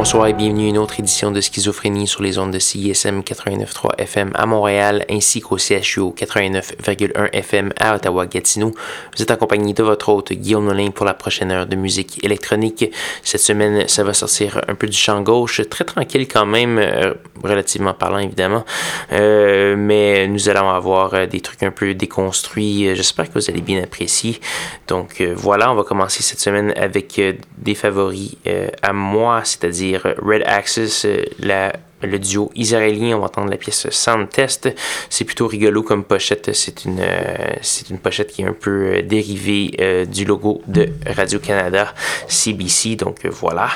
Bonsoir et bienvenue à une autre édition de Schizophrénie sur les ondes de CISM 89.3 FM à Montréal ainsi qu'au CHU 89.1 FM à Ottawa-Gatineau. Vous êtes accompagné de votre hôte Guillaume Nolin pour la prochaine heure de musique électronique. Cette semaine, ça va sortir un peu du champ gauche, très tranquille quand même, euh, relativement parlant évidemment, euh, mais nous allons avoir euh, des trucs un peu déconstruits. J'espère que vous allez bien apprécier. Donc voilà, on va commencer cette semaine avec des favoris à moi, c'est-à-dire Red Axis, euh, le duo israélien, on va entendre la pièce Sound Test. C'est plutôt rigolo comme pochette. C'est une, euh, pochette qui est un peu euh, dérivée du logo de Radio-Canada, CBC. Donc voilà.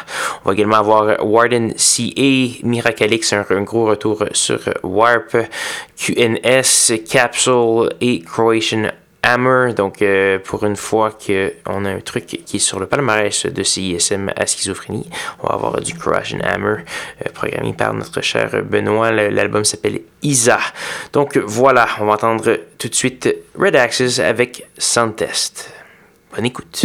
On va également avoir Warden CA, Miracalix, un, un gros retour sur Warp, QNS, Capsule et Croatian Hammer. Donc, euh, pour une fois qu'on a un truc qui est sur le palmarès de CISM à schizophrénie, on va avoir du Crush and Hammer, euh, programmé par notre cher Benoît. L'album s'appelle Isa. Donc, voilà, on va entendre tout de suite Red Axes avec Sound Test. Bonne écoute.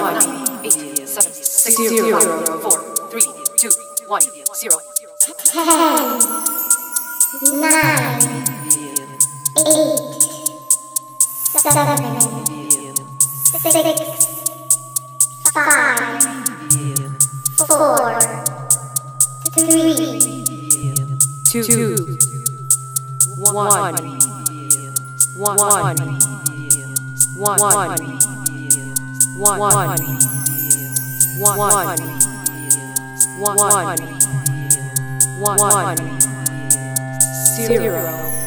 Three, two, two one, one, one, one, one, one, one, one, one, one, one, zero.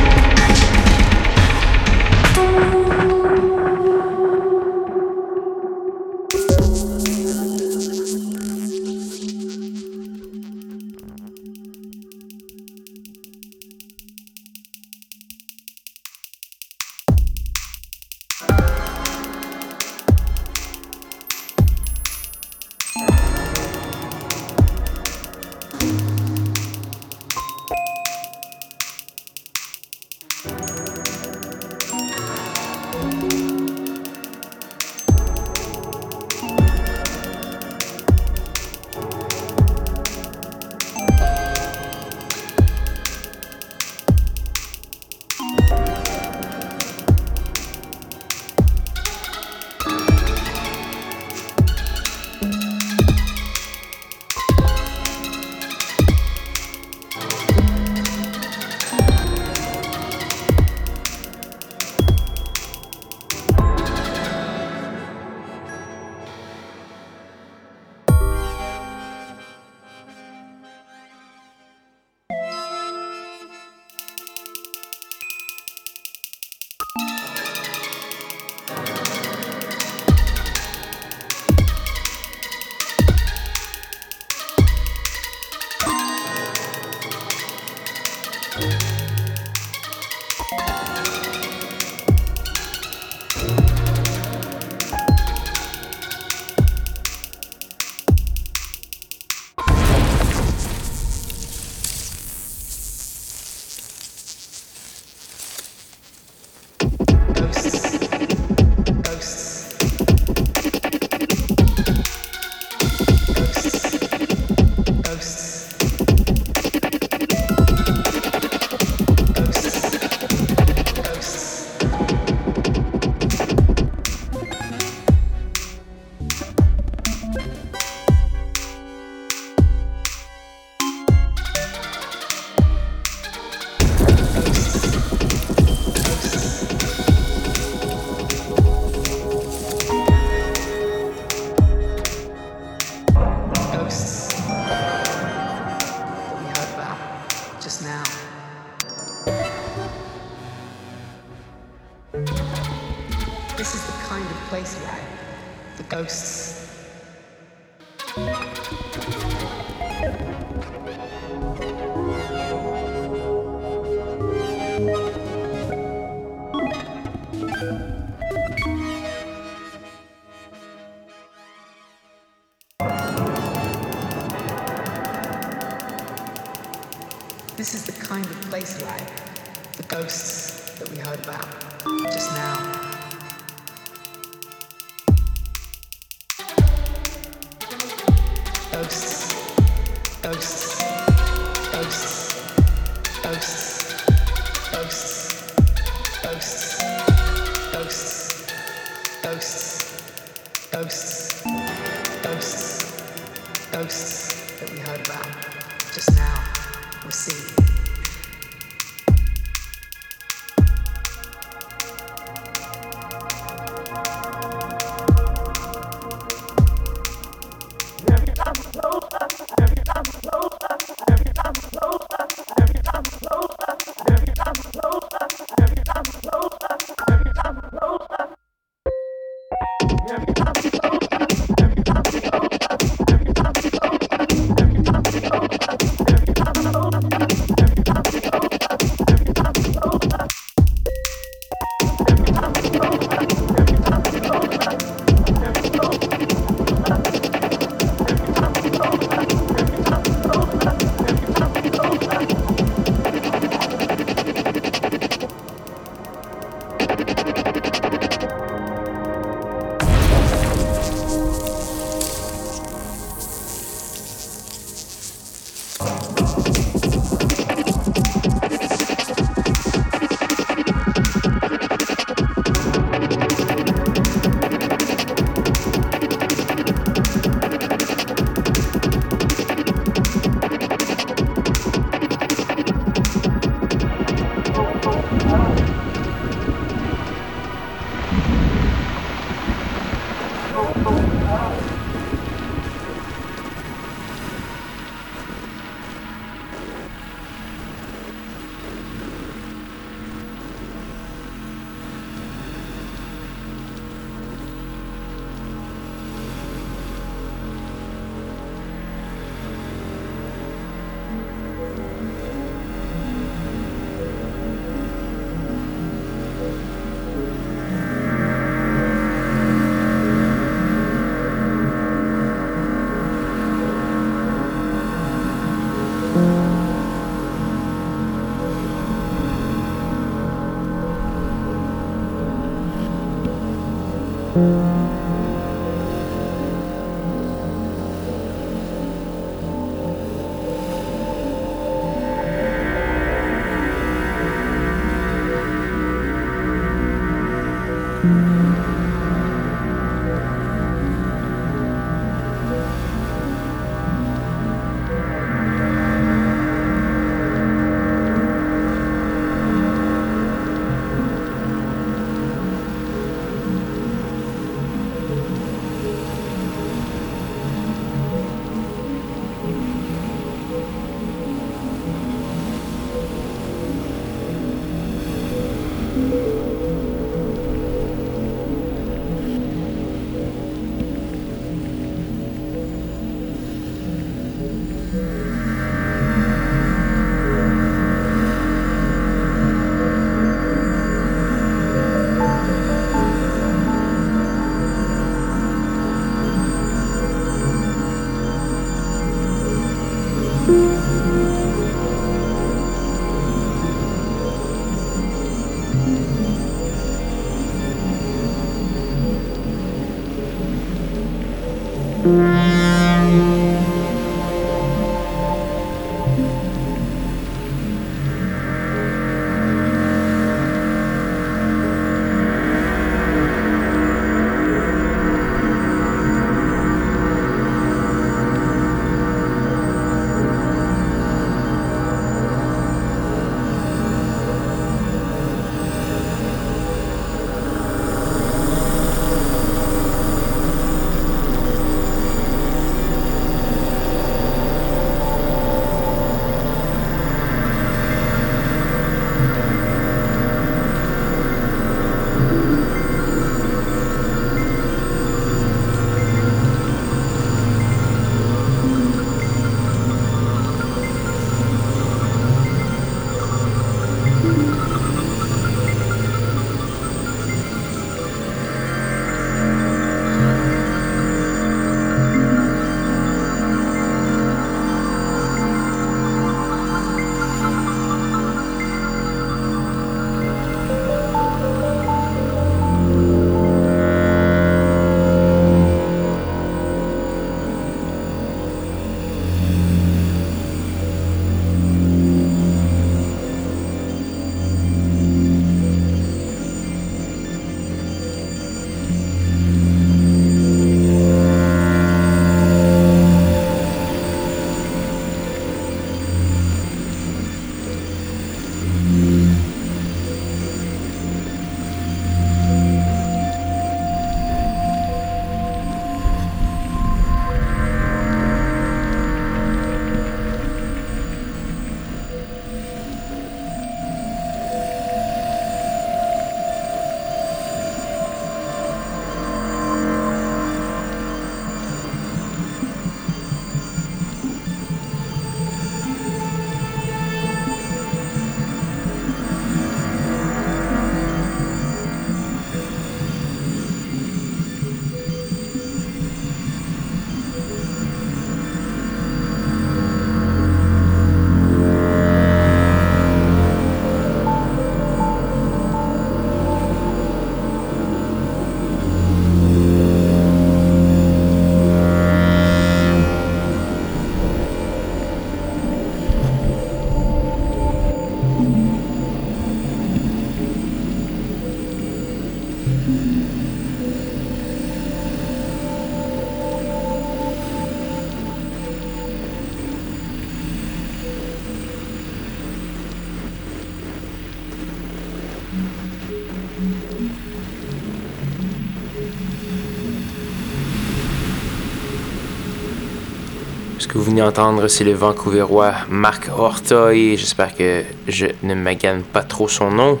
Vous venez entendre, c'est le Vancouverois Marc Hortoy. J'espère que je ne magane pas trop son nom.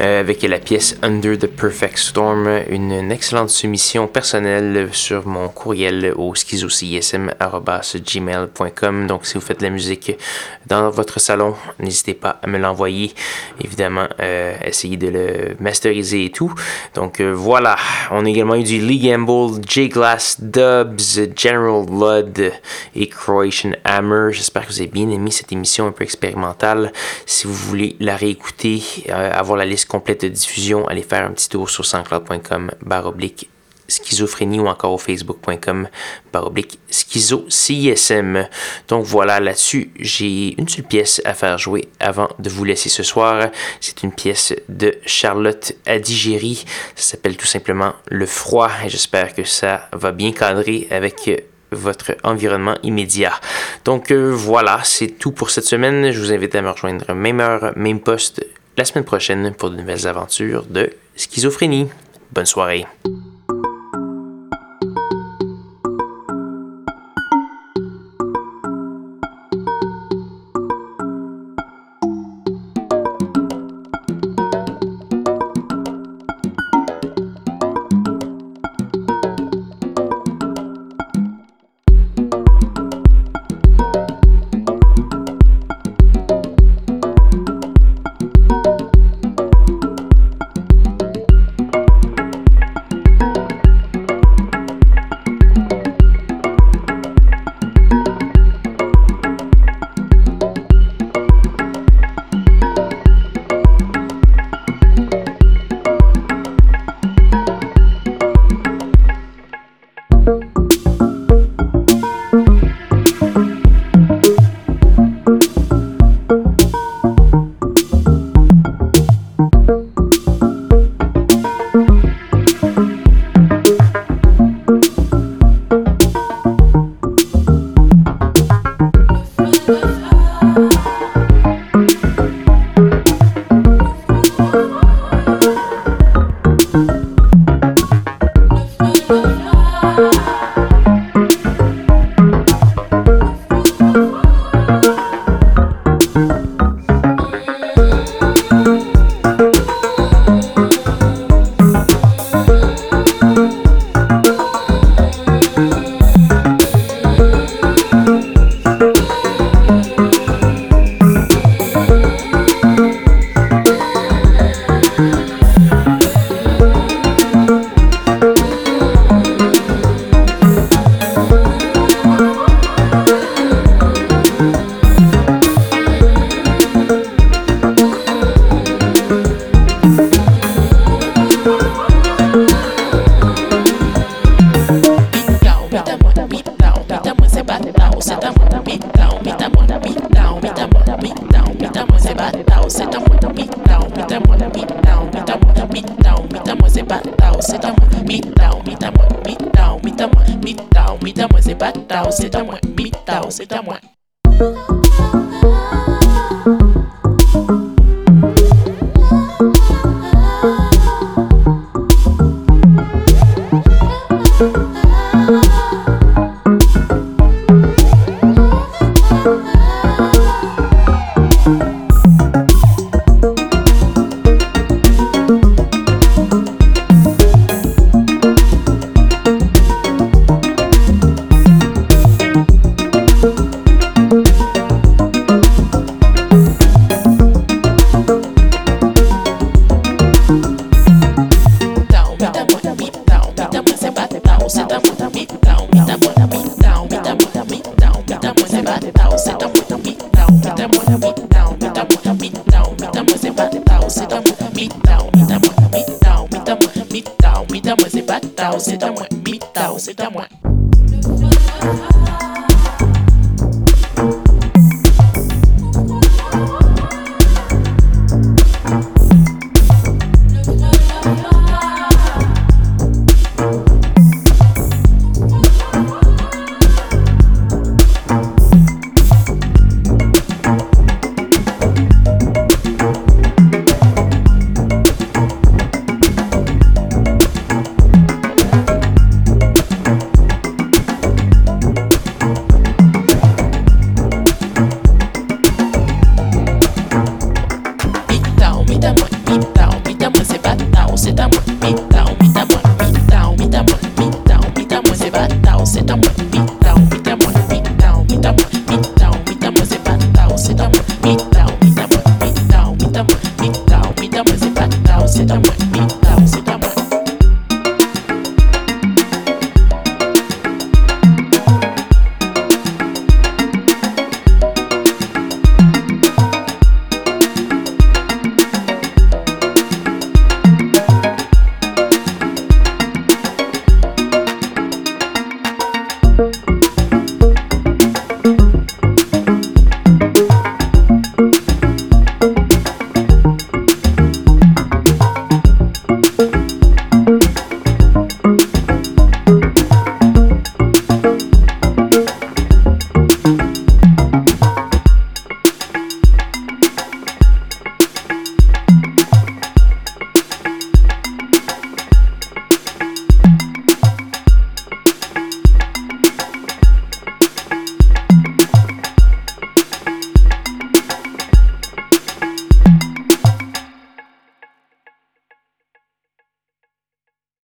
Euh, avec la pièce Under the Perfect Storm, une, excellente soumission personnelle sur mon courriel au schizocism.gmail.com. Donc, si vous faites de la musique dans votre salon, n'hésitez pas à me l'envoyer. Évidemment, euh, essayez de le masteriser et tout. Donc, euh, voilà. On a également eu du Lee Gamble, J-Glass, Dubs, General Blood et Croatian Hammer. J'espère que vous avez bien aimé cette émission un peu expérimentale. Vous voulez la réécouter, euh, avoir la liste complète de diffusion, allez faire un petit tour sur sanscloud.com barre oblique schizophrénie ou encore au facebook.com baroblique schizo CISM. Donc voilà, là-dessus, j'ai une seule pièce à faire jouer avant de vous laisser ce soir. C'est une pièce de Charlotte Adigéry. Ça s'appelle tout simplement Le froid j'espère que ça va bien cadrer avec votre environnement immédiat. Donc euh, voilà, c'est tout pour cette semaine. Je vous invite à me rejoindre même heure, même poste la semaine prochaine pour de nouvelles aventures de schizophrénie. Bonne soirée.